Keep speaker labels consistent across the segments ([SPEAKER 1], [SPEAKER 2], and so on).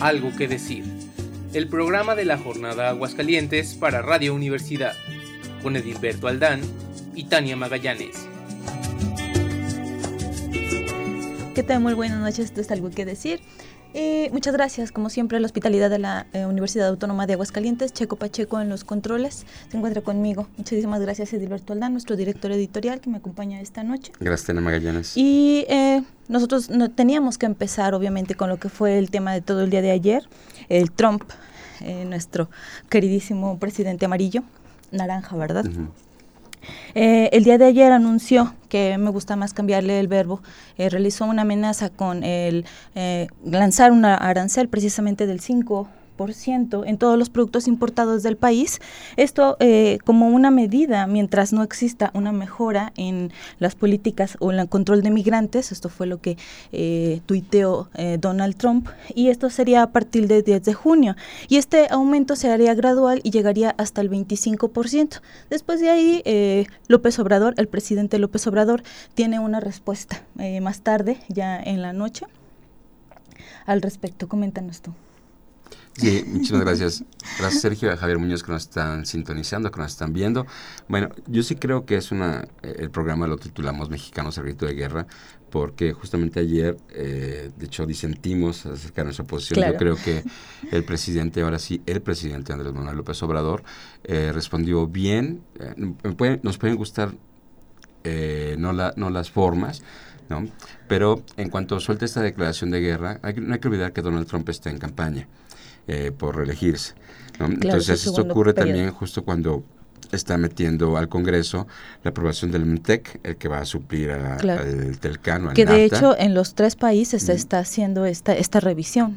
[SPEAKER 1] Algo que decir. El programa de la jornada Aguascalientes para Radio Universidad, con Edilberto Aldán y Tania Magallanes.
[SPEAKER 2] ¿Qué tal? Muy buenas noches, esto es algo que decir. Eh, muchas gracias, como siempre, la hospitalidad de la eh, Universidad Autónoma de Aguascalientes, Checo Pacheco en los controles, se encuentra conmigo. Muchísimas gracias, Edilberto Aldán, nuestro director editorial que me acompaña esta noche.
[SPEAKER 3] Gracias, Tania Magallanes.
[SPEAKER 2] Y eh, nosotros no, teníamos que empezar, obviamente, con lo que fue el tema de todo el día de ayer, el Trump, nuestro queridísimo presidente amarillo, naranja, ¿verdad? Eh, el día de ayer anunció que me gusta más cambiarle el verbo, eh, realizó una amenaza con el eh, lanzar una arancel precisamente del 5 en todos los productos importados del país. Esto eh, como una medida mientras no exista una mejora en las políticas o en el control de migrantes. Esto fue lo que eh, tuiteó eh, Donald Trump y esto sería a partir del 10 de junio. Y este aumento se haría gradual y llegaría hasta el 25%. Después de ahí, eh, López Obrador, el presidente López Obrador, tiene una respuesta más tarde, ya en la noche. Al respecto, coméntanos tú.
[SPEAKER 3] Sí, muchas gracias. Gracias Sergio y a Javier Muñoz que nos están sintonizando, que nos están viendo. Bueno, yo sí creo que es una, eh, el programa lo titulamos Mexicanos al grito de guerra, porque justamente ayer, eh, de hecho, disentimos acerca de nuestra posición. Yo creo que el presidente, ahora sí, el presidente Andrés Manuel López Obrador, eh, respondió bien. nos pueden gustar no, la, no las formas, ¿no? Pero en cuanto suelte esta declaración de guerra, no hay que olvidar que Donald Trump está en campaña. Eh, por reelegirse. Entonces esto ocurre también justo cuando está metiendo al Congreso la aprobación del MTEC, el que va a suplir al Telcano.
[SPEAKER 2] que de hecho en los tres países se está haciendo esta, esta revisión.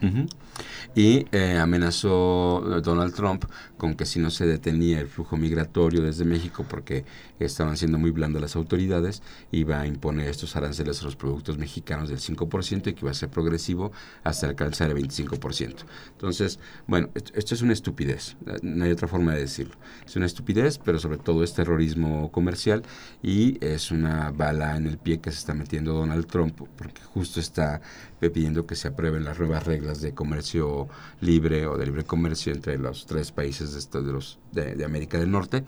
[SPEAKER 3] Y eh, amenazó Donald Trump con que si no se detenía el flujo migratorio desde México, porque estaban siendo muy blandas las autoridades, iba a imponer estos aranceles a los productos mexicanos del 5% y que iba a ser progresivo hasta alcanzar el 25%. Entonces, bueno, esto es una estupidez, no hay otra forma de decirlo. Es una estupidez, pero sobre todo es terrorismo comercial y es una bala en el pie que se está metiendo Donald Trump, porque justo está pidiendo que se aprueben las nuevas reglas de comercio libre o de libre comercio entre los tres países de, estos, de, América del Norte.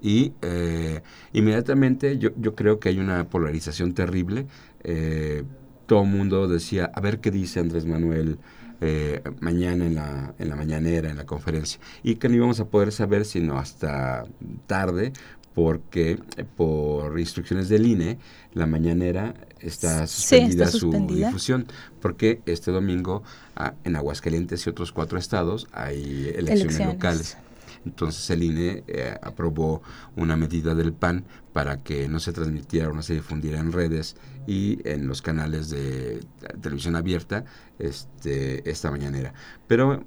[SPEAKER 3] Y eh, inmediatamente yo, yo, creo que hay una polarización terrible. Eh, todo el mundo decía, a ver qué dice Andrés Manuel. Eh, mañana en la, en la mañanera, en la conferencia, y que no íbamos a poder saber sino hasta tarde, porque por instrucciones del INE, la mañanera está suspendida, su difusión, porque este domingo ah, en Aguascalientes y otros cuatro estados hay elecciones, locales. Entonces el INE eh, aprobó una medida del PAN para que no se transmitiera o no se difundiera en redes y en los canales de televisión abierta este, esta mañanera. Pero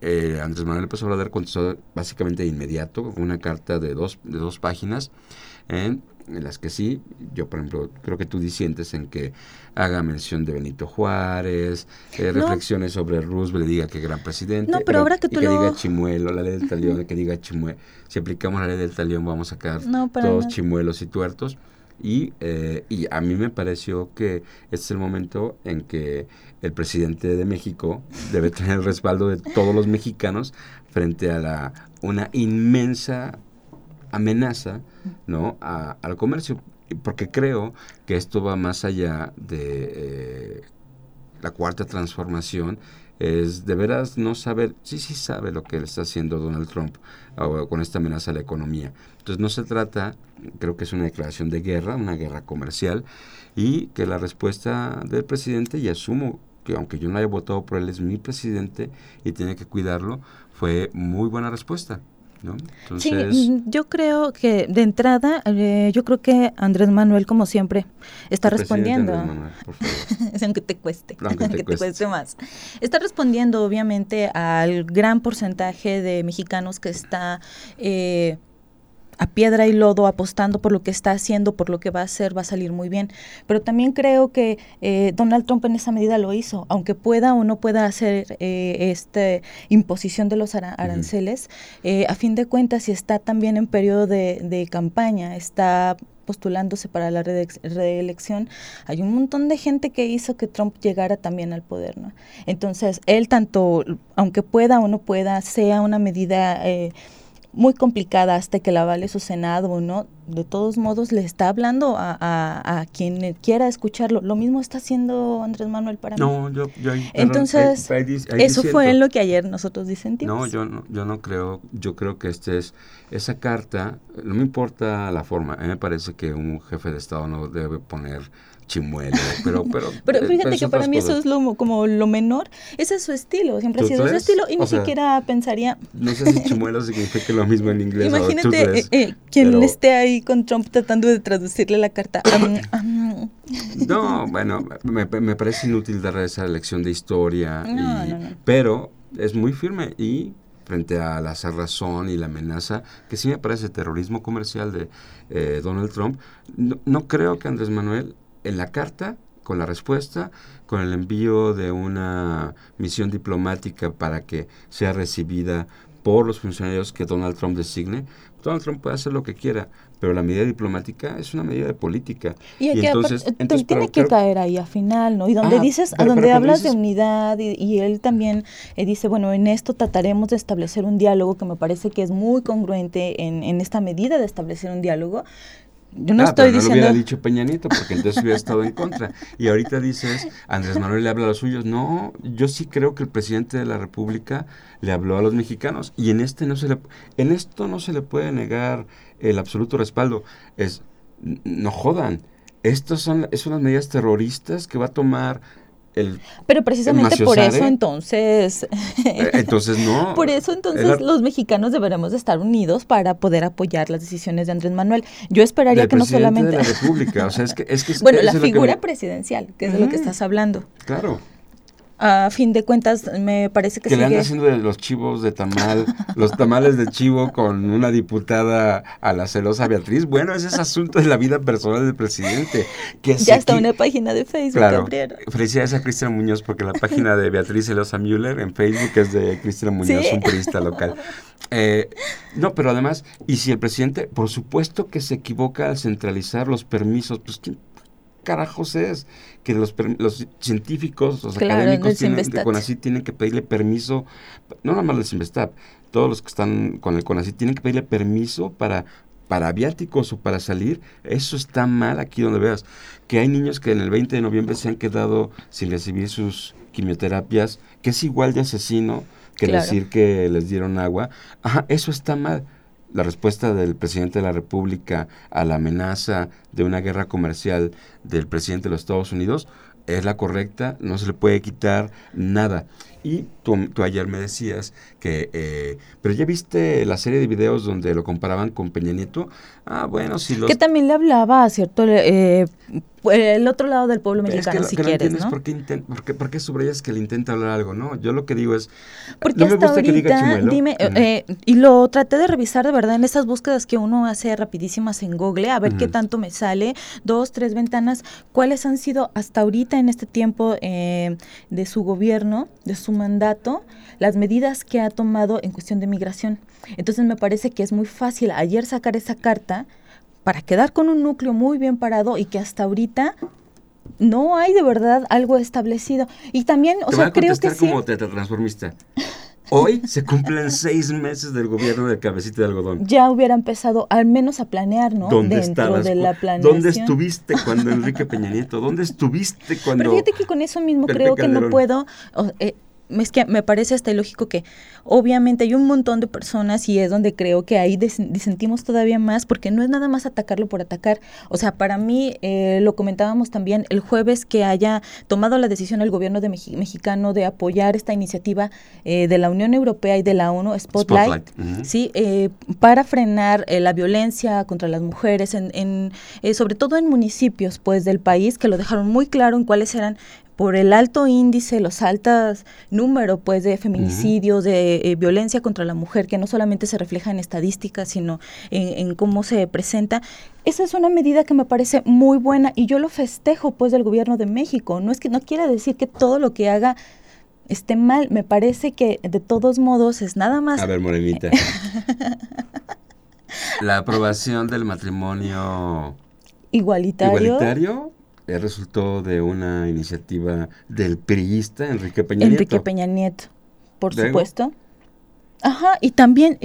[SPEAKER 3] eh, Andrés Manuel López Obrador contestó básicamente de inmediato una carta de dos, de dos páginas en las que sí, yo por ejemplo creo que tú disientes en que haga mención de Benito Juárez, eh, reflexiones sobre Roosevelt, diga que gran presidente,
[SPEAKER 2] no, pero, ahora que,
[SPEAKER 3] tú que diga Chimuelo, la ley del talión, que diga Chimuelo, si aplicamos la ley del talión vamos a quedar todos chimuelos y tuertos. Y, eh, y a mí me pareció que este es el momento en que el presidente de México debe tener el respaldo de todos los mexicanos frente a la, una inmensa amenaza ¿no? al comercio, porque creo que esto va más allá de eh, la cuarta transformación, es de veras no saber, sí, sí sabe lo que está haciendo Donald Trump con esta amenaza a la economía. Entonces no se trata, creo que es una declaración de guerra, una guerra comercial, y que la respuesta del presidente, y asumo que aunque yo no haya votado por él, es mi presidente y tiene que cuidarlo, fue muy buena respuesta. ¿No?
[SPEAKER 2] sí, mm, yo creo que de entrada, eh, yo creo que Andrés Manuel, como siempre, está respondiendo. aunque te cueste, aunque, te, cueste. más. Está respondiendo, obviamente, al gran porcentaje de mexicanos que está... Eh, a piedra y lodo apostando por lo que está haciendo, por lo que va a hacer, va a salir muy bien. Pero también creo que eh, Donald Trump en esa medida lo hizo, aunque pueda o no pueda hacer eh, esta imposición de los aranceles, eh, a fin de cuentas, si está también en periodo de, de campaña, está postulándose para la reelección, hay un montón de gente que hizo que Trump llegara también al poder, ¿no? Entonces, él tanto, aunque pueda o no pueda, sea una medida eh, muy complicada hasta que la vale su Senado no, de todos modos le está hablando a, a, quien quiera escucharlo. Lo mismo está haciendo Andrés Manuel para
[SPEAKER 3] no,
[SPEAKER 2] mí.
[SPEAKER 3] Yo, yo,
[SPEAKER 2] Entonces, eso fue lo que ayer nosotros disentimos.
[SPEAKER 3] No, yo no, yo no creo, yo creo que este es, esa carta, no me importa la forma, a mí me parece que un jefe de Estado no debe poner chimuelo, pero... Pero,
[SPEAKER 2] pero fíjate que para mí eso es lo, como lo menor, ese es su estilo, siempre ha sido su estilo y ni siquiera pensaría...
[SPEAKER 3] No sé si chimuelo significa lo mismo en inglés.
[SPEAKER 2] Imagínate eh, eh, quien esté ahí con Trump tratando de traducirle la carta.
[SPEAKER 3] no, bueno, me, me, parece inútil dar esa lección de historia, pero es muy firme y frente a la cerrazón y la amenaza, que sí me parece terrorismo comercial de eh, Donald Trump, no, creo que Andrés Manuel en la carta, con la respuesta, con el envío de una misión diplomática para que sea recibida por los funcionarios que Donald Trump designe, Donald Trump puede hacer lo que quiera, pero la medida diplomática es una medida de política.
[SPEAKER 2] Y, entonces, tiene que caer ahí al final, ¿no? Y donde ah, dices, a donde hablas de unidad y, él también eh, dice, bueno, en esto trataremos de establecer un diálogo que me parece que es muy congruente en, en esta medida de establecer un diálogo, yo no ah, estoy diciendo.
[SPEAKER 3] No lo hubiera dicho Peña Nieto, porque entonces hubiera estado en contra. Y ahorita dices, Andrés Manuel le habla a los suyos. No, yo sí creo que el presidente de la República le habló a los mexicanos. Y en este no se le, en esto no se le puede negar el absoluto respaldo. Es, no jodan. Estas son, son las medidas terroristas que va a tomar
[SPEAKER 2] pero precisamente por eso entonces
[SPEAKER 3] eh, entonces no
[SPEAKER 2] por eso entonces los mexicanos deberemos de estar unidos para poder apoyar las decisiones de Andrés Manuel yo esperaría que no solamente
[SPEAKER 3] de la República o sea es que es que
[SPEAKER 2] bueno la figura presidencial que es de lo que estás hablando
[SPEAKER 3] claro
[SPEAKER 2] a fin de cuentas me parece que,
[SPEAKER 3] que le andan haciendo de los chivos de tamal, los tamales de chivo con una diputada a la celosa Beatriz. Bueno, ese es asunto de la vida personal del presidente. Que
[SPEAKER 2] ya está una página de Facebook.
[SPEAKER 3] Claro. Felicidades a Cristian Muñoz porque la página de Beatriz Celosa Müller en Facebook es de Cristian Muñoz, un periodista local. Eh, no, pero además, y si el presidente, por supuesto que se equivoca al centralizar los permisos, pues ¿quién carajos es? Que los, los científicos, los académicos tienen, de CONACYT tienen que pedirle permiso, no nada más Investap, todos los que están con el CONACYT tienen que pedirle permiso para para viáticos o para salir, eso está mal aquí donde veas. Que hay niños que en el 20 de noviembre se han quedado sin recibir sus quimioterapias, que es igual de asesino que decir que les dieron agua. Ajá, eso está mal la respuesta del presidente de la República a la amenaza de una guerra comercial del presidente de los Estados Unidos es la correcta, no se le puede quitar nada. Y tú, ayer me decías que, eh, pero ya viste la serie de videos donde lo comparaban con Peña Nieto. Ah, bueno, si los...
[SPEAKER 2] Que también le hablaba, ¿cierto? Eh, el otro lado del pueblo mexicano, si quieres, ¿no?
[SPEAKER 3] Por qué, por, por qué subrayas que le intenta hablar algo, ¿no? Yo lo que digo es...
[SPEAKER 2] Porque hasta ahorita, dime, eh, y lo traté de revisar de verdad en esas búsquedas que uno hace rapidísimas en Google, a ver qué tanto me sale, dos, tres ventanas, cuáles han sido hasta ahorita en este tiempo de su gobierno, de su mandato las medidas que ha tomado en cuestión de migración. Entonces me parece que es muy fácil ayer sacar esa carta para quedar con un núcleo muy bien parado y que hasta ahorita no hay de verdad algo establecido. Y también, o sea, creo que
[SPEAKER 3] como te transformista. Hoy se cumplen seis meses del gobierno del cabecito de algodón.
[SPEAKER 2] Ya hubiera empezado al menos a planear, ¿no?
[SPEAKER 3] ¿Dónde Dentro de la planeación. ¿Dónde estuviste cuando Enrique Peña Nieto? ¿Dónde estuviste cuando...
[SPEAKER 2] Pero fíjate que con eso mismo creo que no puedo... Eh, es que me parece hasta ilógico que obviamente hay un montón de personas y es donde creo que ahí disentimos todavía más porque no es nada más atacarlo por atacar. O sea, para mí, eh, lo comentábamos también el jueves que haya tomado la decisión el gobierno de mexicano de apoyar esta iniciativa eh, de la Unión Europea y de la ONU, Spotlight, ¿sí? Eh, para frenar la violencia contra las mujeres, en, en sobre todo en municipios pues del país que lo dejaron muy claro en cuáles eran por el alto índice, los altos números pues de feminicidios, de eh, violencia contra la mujer, que no solamente se refleja en estadísticas, sino en, cómo se presenta. Esa es una medida que me parece muy buena y yo lo festejo pues del gobierno de México. No es que no quiera decir que todo lo que haga esté mal, me parece que de todos modos es nada más.
[SPEAKER 3] A ver, Morenita. la aprobación del matrimonio
[SPEAKER 2] igualitario.
[SPEAKER 3] Igualitario resultó de una iniciativa del priista Enrique Peña Nieto.
[SPEAKER 2] Enrique Peña Nieto, por supuesto. Ajá, y también,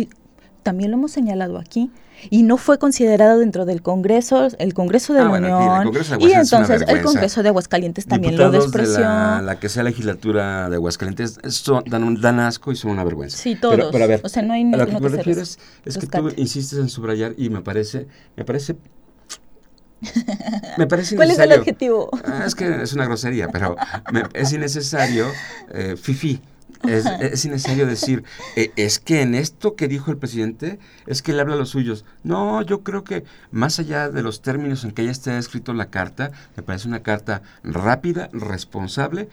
[SPEAKER 2] también lo hemos señalado aquí, y no fue considerado dentro del Congreso, el Congreso de ah, la Unión, y entonces el Congreso de Aguascalientes también lo despreció.
[SPEAKER 3] la, que sea legislatura de Aguascalientes dan, asco y son una vergüenza.
[SPEAKER 2] Sí, todos. Pero, a ver, o sea, no hay
[SPEAKER 3] a lo que me refieres es que tú insistes en subrayar y me parece, me parece me parece
[SPEAKER 2] ¿Cuál es el objetivo?
[SPEAKER 3] Ah, es que es una grosería, pero es innecesario, eh, fifi. Es, innecesario decir, eh, es que en esto que dijo el presidente, es que le habla a los suyos. No, yo creo que más allá de los términos en que ya esté escrito la carta, me parece una carta rápida, responsable,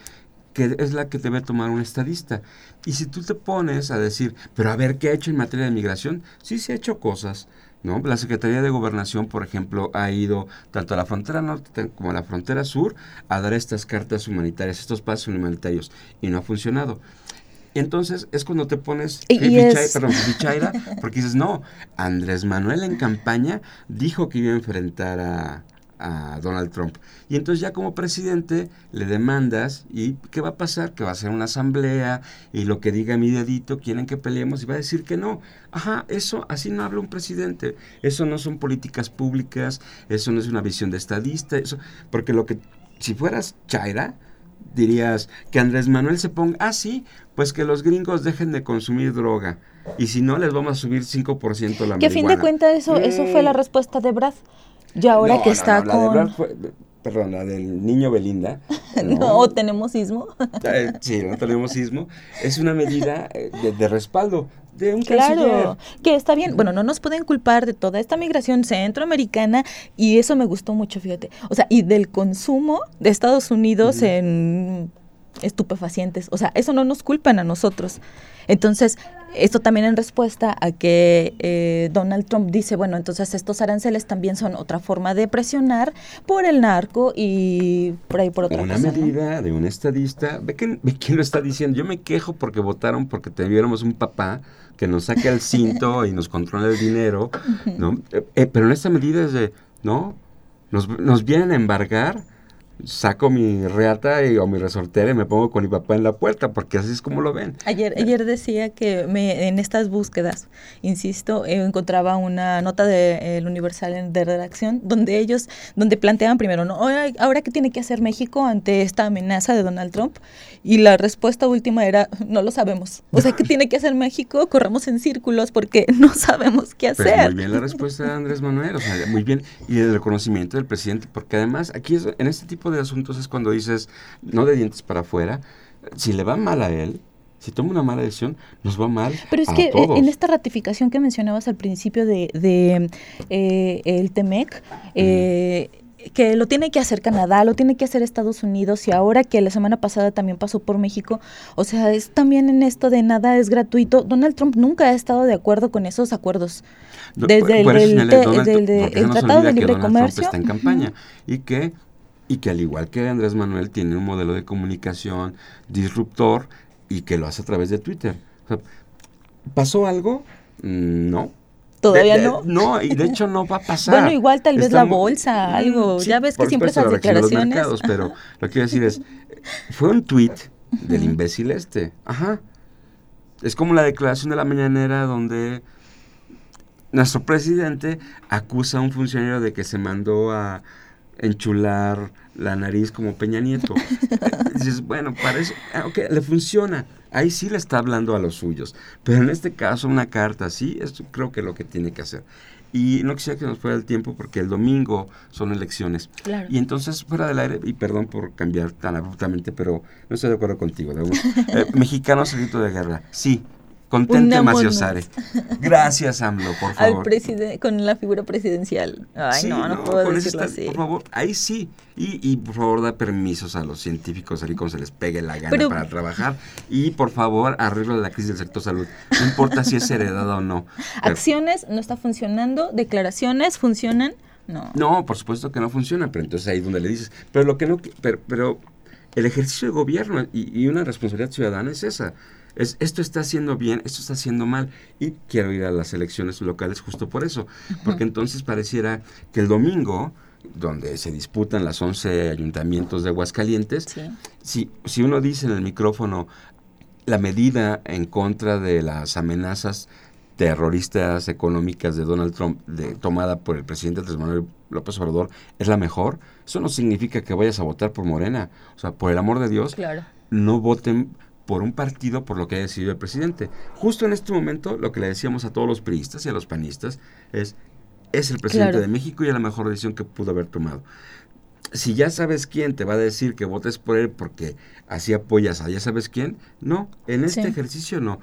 [SPEAKER 3] que es la que debe tomar un estadista. Y si tú te pones a decir, pero a ver, ¿qué ha hecho en materia de migración? Sí se ha hecho cosas. ¿No? La Secretaría de Gobernación, por ejemplo, ha ido tanto a la frontera norte como a la frontera sur a dar estas cartas humanitarias, estos pasos humanitarios, y no ha funcionado. Entonces es cuando te pones bichaira, porque dices, no, Andrés Manuel en campaña dijo que iba a enfrentar a, a Donald Trump. Y entonces ya como presidente le demandas y ¿qué va a pasar? Que va a ser una asamblea y lo que diga mi dedito quieren que peleemos y va a decir que no. Ajá, eso así no habla un presidente. Eso no son políticas públicas, eso no es una visión de estadista, eso porque lo que si fueras Chaira dirías que Andrés Manuel se ponga, ah, sí, pues que los gringos dejen de consumir droga. Y si no, les vamos a subir 5% la
[SPEAKER 2] Que a fin de cuentas eso, eso fue la mm. respuesta de Brad. Y ahora que está con...
[SPEAKER 3] perdón, la del niño Belinda.
[SPEAKER 2] no, tenemos sismo.
[SPEAKER 3] Eh, sí, no tenemos sismo. Es una medida eh, de, respaldo de un
[SPEAKER 2] Claro, que está bien. Bueno, no nos pueden culpar de toda esta migración centroamericana y eso me gustó mucho, fíjate. O sea, y del consumo de Estados Unidos en estupefacientes. O sea, eso no nos culpan a nosotros. Entonces, esto también en respuesta a que eh, Donald Trump dice, bueno, entonces estos aranceles también son otra forma de presionar por el narco y por ahí por otra
[SPEAKER 3] Una medida de un estadista, ve, quién lo está diciendo, yo me quejo porque votaron porque tuviéramos un papá que nos saque el cinto y nos controla el dinero, ¿no? Eh, eh, pero en esta medida es de, ¿no? Nos, nos vienen a embargar saco mi reata y, o mi resortera y me pongo con mi papá en la puerta, porque así es como lo ven.
[SPEAKER 2] Ayer, ayer decía que me, en estas búsquedas, insisto, eh, encontraba una nota de El Universal de redacción donde ellos, donde planteaban primero, ¿no? Ahora, ¿qué tiene que hacer México ante esta amenaza de Donald Trump? Y la respuesta última era, no lo sabemos. O sea, ¿qué tiene que hacer México? Corramos en círculos porque no sabemos qué hacer.
[SPEAKER 3] muy bien la respuesta de Andrés Manuel, o sea, muy bien. Y el reconocimiento del presidente, porque además aquí es, en este tipo de asuntos es cuando dices, no de dientes para afuera, si le va mal a él, si toma una mala decisión, nos va mal.
[SPEAKER 2] Pero es que en esta ratificación que mencionabas al principio de, de eh, el TEMEC, eh, que lo tiene que hacer Canadá, lo tiene que hacer Estados Unidos y ahora que la semana pasada también pasó por México, o sea, es también en esto de nada es gratuito. Donald Trump nunca ha estado de acuerdo con esos acuerdos. Desde el, Tratado de Libre Comercio.
[SPEAKER 3] está en campaña y que y que al igual que Andrés Manuel tiene un modelo de comunicación disruptor y que lo hace a través de Twitter. ¿Pasó algo? Mm, no.
[SPEAKER 2] ¿Todavía no?
[SPEAKER 3] No, y de hecho no va a pasar.
[SPEAKER 2] Bueno, igual tal vez la bolsa, mm, algo. ya ves que siempre esas declaraciones.
[SPEAKER 3] pero lo que quiero decir es, fue un tweet del imbécil este. Ajá. Es como la declaración de la mañanera donde nuestro presidente acusa a un funcionario de que se mandó a enchular la nariz como Peña Nieto. dices, bueno, parece, ah, ok, le funciona. Ahí sí le está hablando a los suyos. Pero en este caso, una carta así, esto creo que es lo que tiene que hacer. Y no quisiera que nos fuera el tiempo porque el domingo son elecciones. Y entonces, fuera del aire, y perdón por cambiar tan abruptamente, pero no estoy de acuerdo contigo. Eh, mexicanos grito de guerra. Sí, Contente. Maciosare. Gracias, AMLO, por favor.
[SPEAKER 2] con la figura presidencial. Ay,
[SPEAKER 3] Sí,
[SPEAKER 2] no, no, puedo decirlo
[SPEAKER 3] está-
[SPEAKER 2] así.
[SPEAKER 3] Por favor, ahí sí. Y, y por favor, da permisos a los científicos ahí como se les pegue la gana
[SPEAKER 2] Pero-
[SPEAKER 3] para trabajar. Y por favor, arregla la crisis del sector salud. No importa si es heredada o no.
[SPEAKER 2] Acciones no está funcionando, declaraciones funcionan. No.
[SPEAKER 3] no, por supuesto que no funciona, pero entonces ahí es donde le dices. Pero lo que no, pero, pero el ejercicio de gobierno y, y una responsabilidad ciudadana es esa. Es, esto está haciendo bien, esto está haciendo mal. Y quiero ir a las elecciones locales justo por eso. Porque entonces pareciera que el domingo, donde se disputan las 11 ayuntamientos de Aguascalientes,
[SPEAKER 2] Sí.
[SPEAKER 3] si, si uno dice en el micrófono la medida en contra de las amenazas terroristas económicas de Donald Trump de- tomada por el presidente Andrés Manuel López Obrador es la mejor, eso no significa que vayas a votar por Morena. O sea, por el amor de Dios,
[SPEAKER 2] Claro.
[SPEAKER 3] no voten por un partido por lo que haya decidido el presidente. Justo en este momento, lo que le decíamos a todos los priistas y a los panistas es, es el presidente
[SPEAKER 2] Claro.
[SPEAKER 3] de México y es la mejor decisión que pudo haber tomado. Si ya sabes quién te va a decir que votes por él porque así apoyas a ya sabes quién, no, en este
[SPEAKER 2] Sí.
[SPEAKER 3] ejercicio no.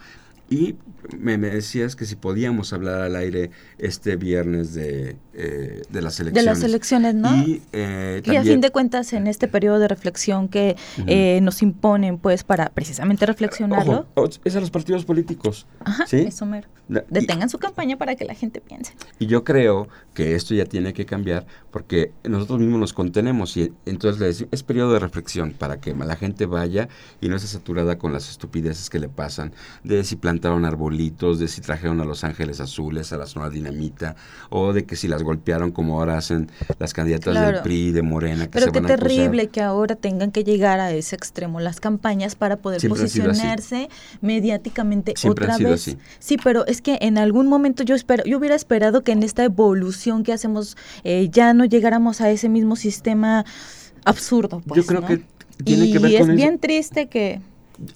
[SPEAKER 3] Y me, me decías que si podíamos hablar al aire este viernes de, eh, de las
[SPEAKER 2] De
[SPEAKER 3] elecciones.
[SPEAKER 2] las elecciones, ¿no?
[SPEAKER 3] Y, eh,
[SPEAKER 2] Y a fin de cuentas, en este periodo de reflexión que eh, nos imponen, pues, para precisamente reflexionarlo.
[SPEAKER 3] Ojo, es a los partidos políticos.
[SPEAKER 2] Ajá,
[SPEAKER 3] ¿sí?
[SPEAKER 2] eso mero.
[SPEAKER 3] La- y-
[SPEAKER 2] Detengan su campaña para que la gente piense.
[SPEAKER 3] Y yo creo que esto ya tiene que cambiar porque nosotros mismos nos contenemos y entonces le decimos, es periodo de reflexión para que la gente vaya y no esté saturada con las estupideces que le pasan, de si plantaron arbolitos, de si trajeron a los ángeles azules a la zona dinamita, o de que si las golpearon como ahora hacen las candidatas del. PRI, de Morena, que
[SPEAKER 2] Pero
[SPEAKER 3] se
[SPEAKER 2] qué
[SPEAKER 3] van a acusar.
[SPEAKER 2] terrible que ahora tengan que llegar a ese extremo las campañas para poder
[SPEAKER 3] Siempre
[SPEAKER 2] posicionarse mediáticamente
[SPEAKER 3] Siempre
[SPEAKER 2] otra vez.
[SPEAKER 3] así.
[SPEAKER 2] Sí, pero es que en algún momento yo espero, yo hubiera esperado que en esta evolución que hacemos eh, ya no llegáramos a ese mismo sistema absurdo. Pues,
[SPEAKER 3] Yo creo
[SPEAKER 2] ¿no?
[SPEAKER 3] que tiene
[SPEAKER 2] y
[SPEAKER 3] que ver
[SPEAKER 2] es
[SPEAKER 3] con eso.
[SPEAKER 2] bien triste que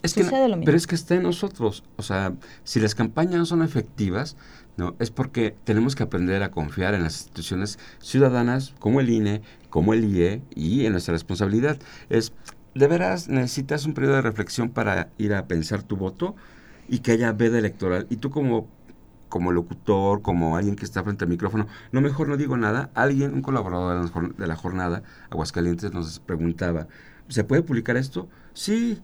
[SPEAKER 3] Es que,
[SPEAKER 2] lo mismo.
[SPEAKER 3] pero es que está en nosotros. O sea, si las campañas no son efectivas, no es porque tenemos que aprender a confiar en las instituciones ciudadanas como el INE, como el IE y en nuestra responsabilidad. Es, de veras, necesitas un periodo de reflexión para ir a pensar tu voto y que haya veda electoral. Y tú como como locutor, como alguien que está frente al micrófono, no mejor no digo nada. Alguien, un colaborador de la jor- de la jornada, Aguascalientes, nos preguntaba, ¿se puede publicar esto? Sí.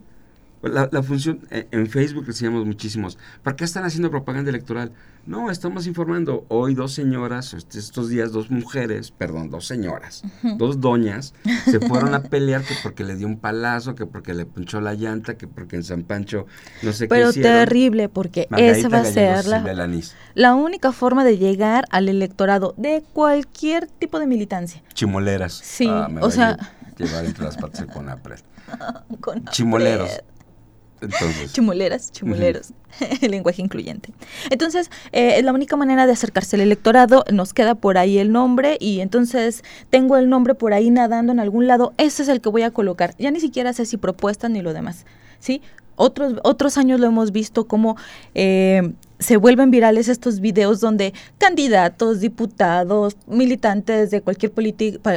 [SPEAKER 3] La, la función, eh, en Facebook decíamos muchísimos, ¿para qué están haciendo propaganda electoral? No, estamos informando. Hoy dos señoras, est- estos días dos mujeres, perdón, dos señoras, dos doñas, se fueron a pelear que porque le dio un palazo, que porque le punchó la llanta, que porque en San Pancho no sé qué
[SPEAKER 2] pero terrible porque
[SPEAKER 3] Margarita
[SPEAKER 2] esa va a ser la, la única forma de llegar al electorado de cualquier tipo de militancia.
[SPEAKER 3] Chimoleras.
[SPEAKER 2] Sí,
[SPEAKER 3] Ah, me
[SPEAKER 2] o sea-
[SPEAKER 3] lle- Llevar entre las patas con Apred.
[SPEAKER 2] Con
[SPEAKER 3] Chimoleros. Entonces.
[SPEAKER 2] Chimuleras, chimuleros, el lenguaje incluyente. Entonces, eh, es la única manera de acercarse al electorado, nos queda por ahí el nombre y entonces tengo el nombre por ahí nadando en algún lado, ese es el que voy a colocar. Ya ni siquiera sé si propuestas ni lo demás, ¿sí? Otros, otros años lo hemos visto como eh, se vuelven virales estos videos donde candidatos, diputados, militantes de cualquier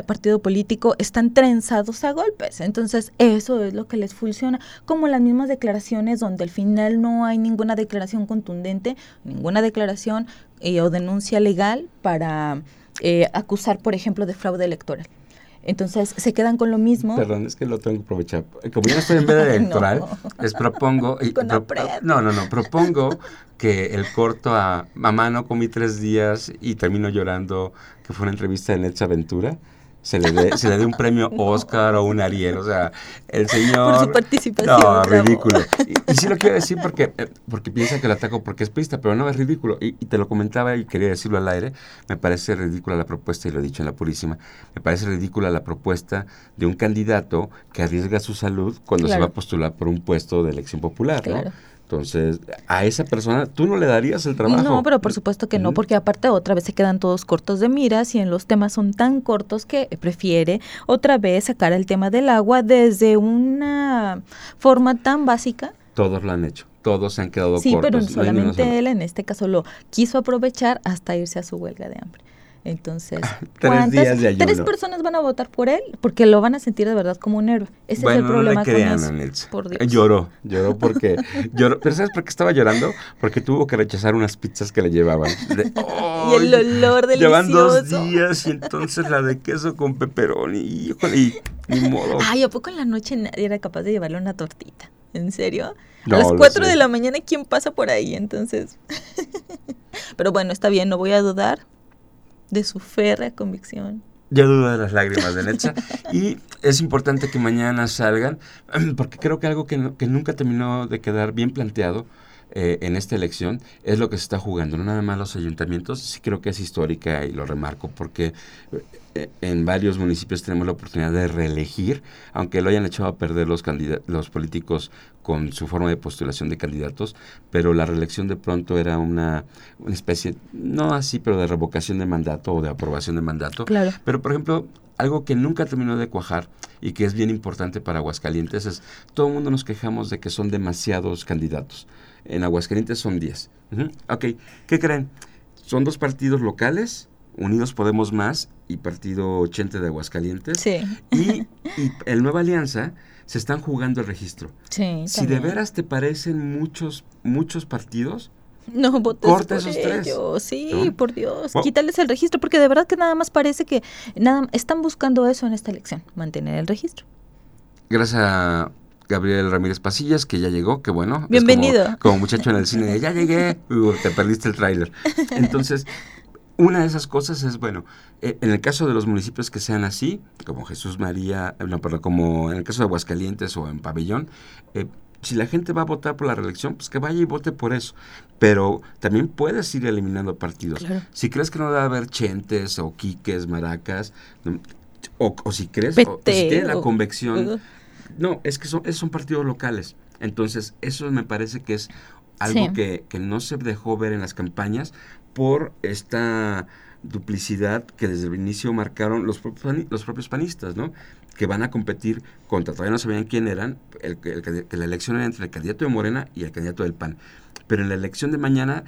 [SPEAKER 2] partido político están trenzados a golpes. Entonces, eso es lo que les funciona. Como las mismas declaraciones donde al final no hay ninguna declaración contundente, ninguna declaración eh, o denuncia legal para eh, acusar, por ejemplo, de fraude electoral. Entonces, se quedan con lo mismo.
[SPEAKER 3] Perdón, es que lo tengo que aprovechar. Como yo no estoy en veda electoral,
[SPEAKER 2] No.
[SPEAKER 3] les propongo. y
[SPEAKER 2] Con
[SPEAKER 3] pro-
[SPEAKER 2] Apred.
[SPEAKER 3] no, no, no. Propongo que el corto a Mamá no comí tres días y termino llorando, que fue una entrevista de Netza Aventura. Se le, dé, se le dé un premio Oscar o un Ariel, o sea, el señor...
[SPEAKER 2] Por su participación,
[SPEAKER 3] No,
[SPEAKER 2] bravo.
[SPEAKER 3] ridículo. Y, y sí lo quiero decir porque, eh, porque piensa que lo ataco porque es prista, pero no, es ridículo. Y, y te lo comentaba y quería decirlo al aire, me parece ridícula la propuesta, y lo he dicho en la Purísima, me parece ridícula la propuesta de un candidato que arriesga su salud cuando se
[SPEAKER 2] Claro.
[SPEAKER 3] va a postular por un puesto de elección popular, ¿no? Entonces, a esa persona tú no le darías el trabajo.
[SPEAKER 2] No, pero por supuesto que no, porque aparte otra vez se quedan todos cortos de miras y en los temas son tan cortos que prefiere otra vez sacar el tema del agua desde una forma tan básica.
[SPEAKER 3] Todos lo han hecho, todos se han quedado
[SPEAKER 2] Sí,
[SPEAKER 3] cortos.
[SPEAKER 2] pero
[SPEAKER 3] ni una
[SPEAKER 2] solamente
[SPEAKER 3] sola.
[SPEAKER 2] él en este caso lo quiso aprovechar hasta irse a su huelga de hambre. Entonces,
[SPEAKER 3] Tres días de ayuno.
[SPEAKER 2] ¿Tres personas van a votar por él? Porque lo van a sentir de verdad como un héroe. Ese
[SPEAKER 3] bueno,
[SPEAKER 2] es el problema
[SPEAKER 3] no le crean,
[SPEAKER 2] con eso. Por Dios.
[SPEAKER 3] Lloró, lloró porque lloró. ¿Pero sabes por qué estaba llorando? Porque tuvo que rechazar unas pizzas que le llevaban. De,
[SPEAKER 2] Y el olor
[SPEAKER 3] Llevan dos días y entonces la de queso con pepperoni. Híjole, y ni modo.
[SPEAKER 2] Ay, ¿a poco en la noche nadie era capaz de llevarle una tortita? ¿En serio?
[SPEAKER 3] No,
[SPEAKER 2] a las
[SPEAKER 3] lo
[SPEAKER 2] 4
[SPEAKER 3] sé.
[SPEAKER 2] de la mañana, ¿quién pasa por ahí? Entonces. Pero bueno, está bien, no voy a dudar de su férrea convicción.
[SPEAKER 3] Ya dudo de las lágrimas de Netza. Y es importante que mañana salgan, porque creo que algo que, no- que nunca terminó de quedar bien planteado eh, en esta elección es lo que se está jugando. No nada más los ayuntamientos, sí creo que es histórica y lo remarco, porque eh, en varios municipios tenemos la oportunidad de reelegir, aunque lo hayan echado a perder los, los políticos con su forma de postulación de candidatos, pero la reelección de pronto era una, una especie, no así, pero de revocación de mandato o de aprobación de mandato.
[SPEAKER 2] Claro.
[SPEAKER 3] Pero, por ejemplo, algo que nunca terminó de cuajar y que es bien importante para Aguascalientes es, todo el mundo nos quejamos de que son demasiados candidatos. En Aguascalientes son 10. Ujú. Ok, ¿qué creen? Son dos partidos locales, Unidos Podemos Más y Partido 80 de Aguascalientes.
[SPEAKER 2] Sí.
[SPEAKER 3] Y, y el Nueva Alianza se están jugando el registro.
[SPEAKER 2] Sí.
[SPEAKER 3] Si de veras te parecen muchos, muchos partidos,
[SPEAKER 2] No votes
[SPEAKER 3] Corta
[SPEAKER 2] por
[SPEAKER 3] esos tres,
[SPEAKER 2] ellos, Sí,
[SPEAKER 3] ¿no?
[SPEAKER 2] por Dios.
[SPEAKER 3] Bueno.
[SPEAKER 2] Quítales el registro, porque de verdad que nada más parece que nada están buscando eso en esta elección, mantener el registro.
[SPEAKER 3] Gracias a Gabriel Ramírez Pasillas, que ya llegó, que bueno.
[SPEAKER 2] Bienvenido.
[SPEAKER 3] como, como muchacho en el cine, de, ya llegué, uh, te perdiste el tráiler. Entonces, una de esas cosas es, bueno, eh, en el caso de los municipios que sean así, como Jesús María, eh, no, perdón, como en el caso de Aguascalientes o en Pabellón, eh, si la gente va a votar por la reelección, pues que vaya y vote por eso. Pero también puedes ir eliminando partidos.
[SPEAKER 2] Claro.
[SPEAKER 3] Si crees que no debe haber chentes o quiques, maracas, no, o, o si crees, o, o si tienes la convicción
[SPEAKER 2] uh.
[SPEAKER 3] No, es que son, esos son partidos locales. Entonces, eso me parece que es algo
[SPEAKER 2] Sí.
[SPEAKER 3] que, que no se dejó ver en las campañas por esta duplicidad que desde el inicio marcaron los propios, los propios panistas, ¿no? Que van a competir contra, todavía no sabían quién eran, el, el que la elección era entre el candidato de Morena y el candidato del PAN. Pero en la elección de mañana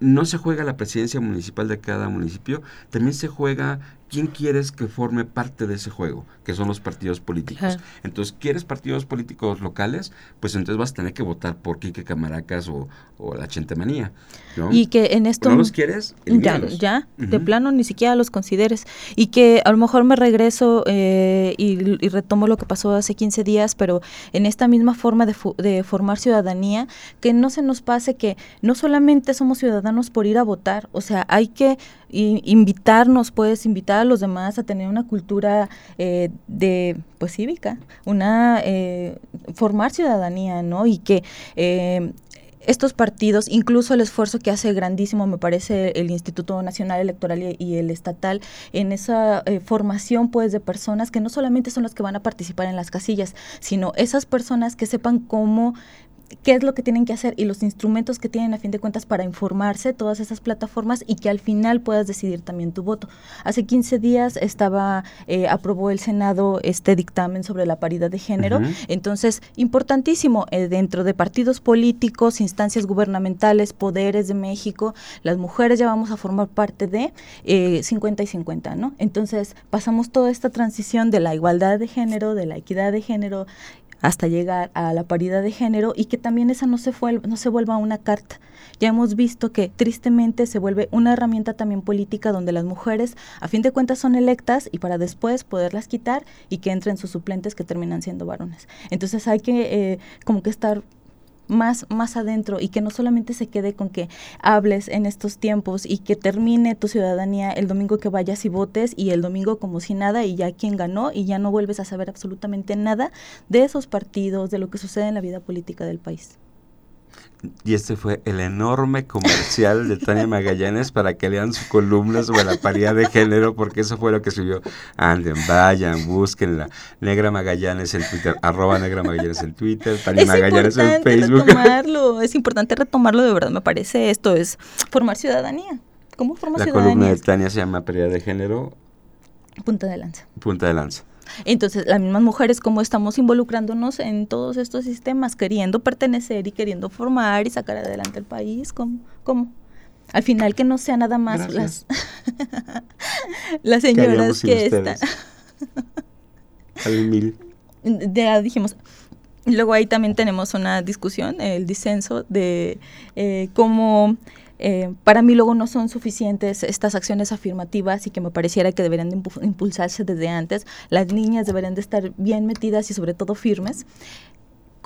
[SPEAKER 3] no se juega la presidencia municipal de cada municipio, también se juega quién quieres que forme parte de ese juego, que son los partidos políticos. Entonces, ¿quieres partidos políticos locales? Pues entonces vas a tener que votar por Quique Camaracas o, o la Chentemanía, ¿no?
[SPEAKER 2] Y que en esto...
[SPEAKER 3] ¿No los quieres?
[SPEAKER 2] Ya, ya, de plano ni siquiera los consideres. Y que a lo mejor me regreso eh, y, y retomo lo que pasó hace 15 días, pero en esta misma forma de, fu- de formar ciudadanía, que no se nos pase que no solamente somos ciudadanos por ir a votar, o sea, hay que i- invitarnos, pues, invitar a los demás a tener una cultura eh, de, pues, cívica, una, eh, formar ciudadanía, ¿no? Y que... eh, estos partidos, incluso el esfuerzo que hace grandísimo, me parece, el Instituto Nacional Electoral y, y el estatal, en esa eh, formación pues de personas que no solamente son las que van a participar en las casillas, sino esas personas que sepan cómo qué es lo que tienen que hacer y los instrumentos que tienen a fin de cuentas para informarse, todas esas plataformas y que al final puedas decidir también tu voto. Hace 15 días estaba, eh, aprobó el Senado este dictamen sobre la paridad de género, entonces, importantísimo, eh, dentro de partidos políticos, instancias gubernamentales, poderes de México, las mujeres ya vamos a formar parte de eh, 50 y 50, ¿no? Entonces, pasamos toda esta transición de la igualdad de género, de la equidad de género, hasta llegar a la paridad de género y que también esa no se, fue, no se vuelva una carta. Ya hemos visto que tristemente se vuelve una herramienta también política donde las mujeres a fin de cuentas son electas y para después poderlas quitar y que entren sus suplentes que terminan siendo varones. Entonces hay que eh, como que estar más, más adentro y que no solamente se quede con que hables en estos tiempos y que termine tu ciudadanía el domingo que vayas y votes y el domingo como si nada y ya quien ganó y ya no vuelves a saber absolutamente nada de esos partidos, de lo que sucede en la vida política del país.
[SPEAKER 3] Y este fue el enorme comercial de Tania Magallanes para que lean su columna sobre la paridad de género, porque eso fue lo que subió. Anden, vayan, búsquenla. Negra Magallanes en Twitter, arroba Negra Magallanes en Twitter, Tania
[SPEAKER 2] es
[SPEAKER 3] Magallanes en
[SPEAKER 2] importante
[SPEAKER 3] Facebook.
[SPEAKER 2] retomarlo, es importante retomarlo de verdad, me parece esto es formar ciudadanía. ¿Cómo formas
[SPEAKER 3] La
[SPEAKER 2] ciudadanía?
[SPEAKER 3] columna de Tania se llama Paridad de Género,
[SPEAKER 2] Punta de lanza.
[SPEAKER 3] punta de lanza.
[SPEAKER 2] Entonces, las mismas mujeres, como estamos involucrándonos en todos estos sistemas, queriendo pertenecer y queriendo formar y sacar adelante el país, ¿cómo? ¿Cómo? Al final que no sea nada más
[SPEAKER 3] Gracias.
[SPEAKER 2] las las señoras que están...
[SPEAKER 3] Al mil.
[SPEAKER 2] Ya dijimos, Luego ahí también tenemos una discusión, el disenso de eh, cómo eh, para mí luego no son suficientes estas acciones afirmativas y que me pareciera que deberían de impulsarse desde antes. Las niñas deberían de estar bien metidas y sobre todo firmes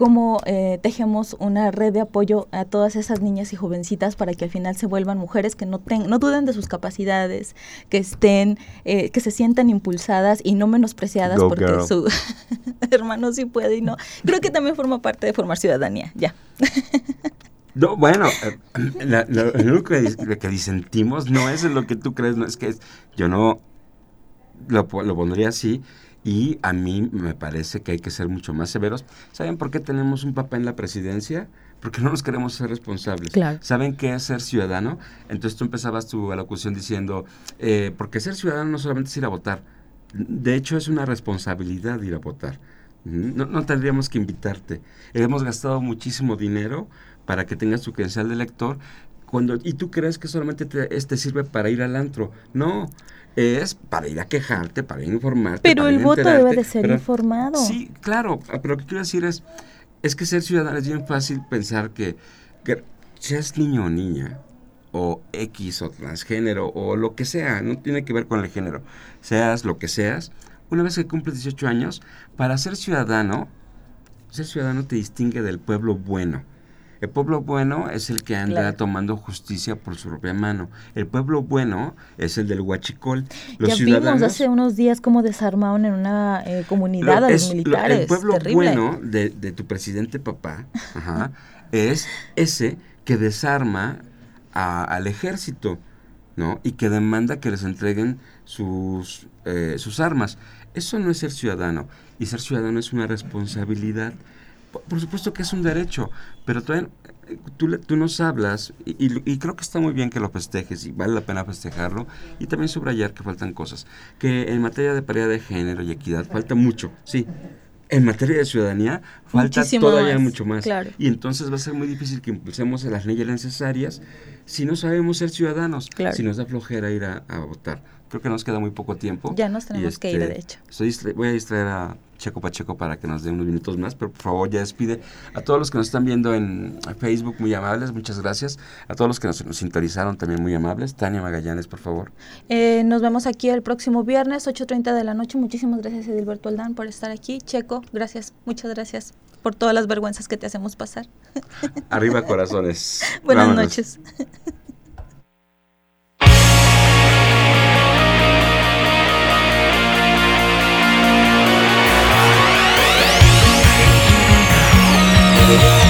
[SPEAKER 2] cómo eh, tejemos una red de apoyo a todas esas niñas y jovencitas para que al final se vuelvan mujeres que no, no duden de sus capacidades, que estén, eh, que se sientan impulsadas y no menospreciadas porque su hermano sí puede y no. Creo que también forma parte de formar ciudadanía, ya.
[SPEAKER 3] No, bueno, eh, lo, único que, que, disentimos no es lo que tú crees, no es que es, yo no lo, lo pondría así, y a mí me parece que hay que ser mucho más severos. ¿Saben por qué tenemos un papá en la presidencia? Porque no nos queremos ser responsables. ¿Saben qué es ser ciudadano? Entonces tú empezabas tu alocución diciendo, eh, porque ser ciudadano no solamente es ir a votar, de hecho es una responsabilidad ir a votar. No, no tendríamos que invitarte. Hemos gastado muchísimo dinero para que tengas tu credencial de elector, cuando, y tú crees que solamente te, este sirve para ir al antro. No, es para ir a quejarte, para informarte.
[SPEAKER 2] Pero el voto debe de ser informado.
[SPEAKER 3] Sí, claro, ah, pero lo que quiero decir es, es que ser ciudadano es bien fácil pensar que, que seas niño o niña, o X o transgénero, o lo que sea, no tiene que ver con el género, seas lo que seas, una vez que cumples 18 años, para ser ciudadano, ser ciudadano te distingue del pueblo bueno. El pueblo bueno es el que anda tomando justicia por su propia mano. El pueblo bueno es el del huachicol.
[SPEAKER 2] Los ya vimos hace unos días cómo desarmaron en una eh, comunidad a los militares.
[SPEAKER 3] el pueblo bueno de, tu presidente papá es ese que desarma al ejército, ¿no? Y que demanda que les entreguen sus, eh, sus armas. Eso no es ser ciudadano. Y ser ciudadano es una responsabilidad por supuesto que es un derecho, pero tú, tú nos hablas y, creo que está muy bien que lo festejes y vale la pena festejarlo y también subrayar que faltan cosas, que en materia de paridad de género y equidad falta mucho, sí. En materia de ciudadanía falta todavía mucho más. Y entonces va a ser muy difícil que impulsemos las leyes necesarias si no sabemos ser ciudadanos, si nos da flojera ir a, votar. Creo que nos queda muy poco tiempo.
[SPEAKER 2] Ya nos tenemos que ir, de este,
[SPEAKER 3] hecho. voy a distraer a Checo Pacheco para que nos dé unos minutos más, pero por favor ya despide. A todos los que nos están viendo en Facebook, muy amables, muchas gracias. A todos los que nos, sintonizaron también muy amables. Tania Magallanes, por favor.
[SPEAKER 2] Eh, nos vemos aquí el próximo viernes, 8.30 de la noche. Muchísimas gracias Edilberto Aldán por estar aquí. Checo, gracias, muchas gracias por todas las vergüenzas que te hacemos pasar.
[SPEAKER 3] Arriba corazones.
[SPEAKER 2] Buenas noches.
[SPEAKER 4] Yeah.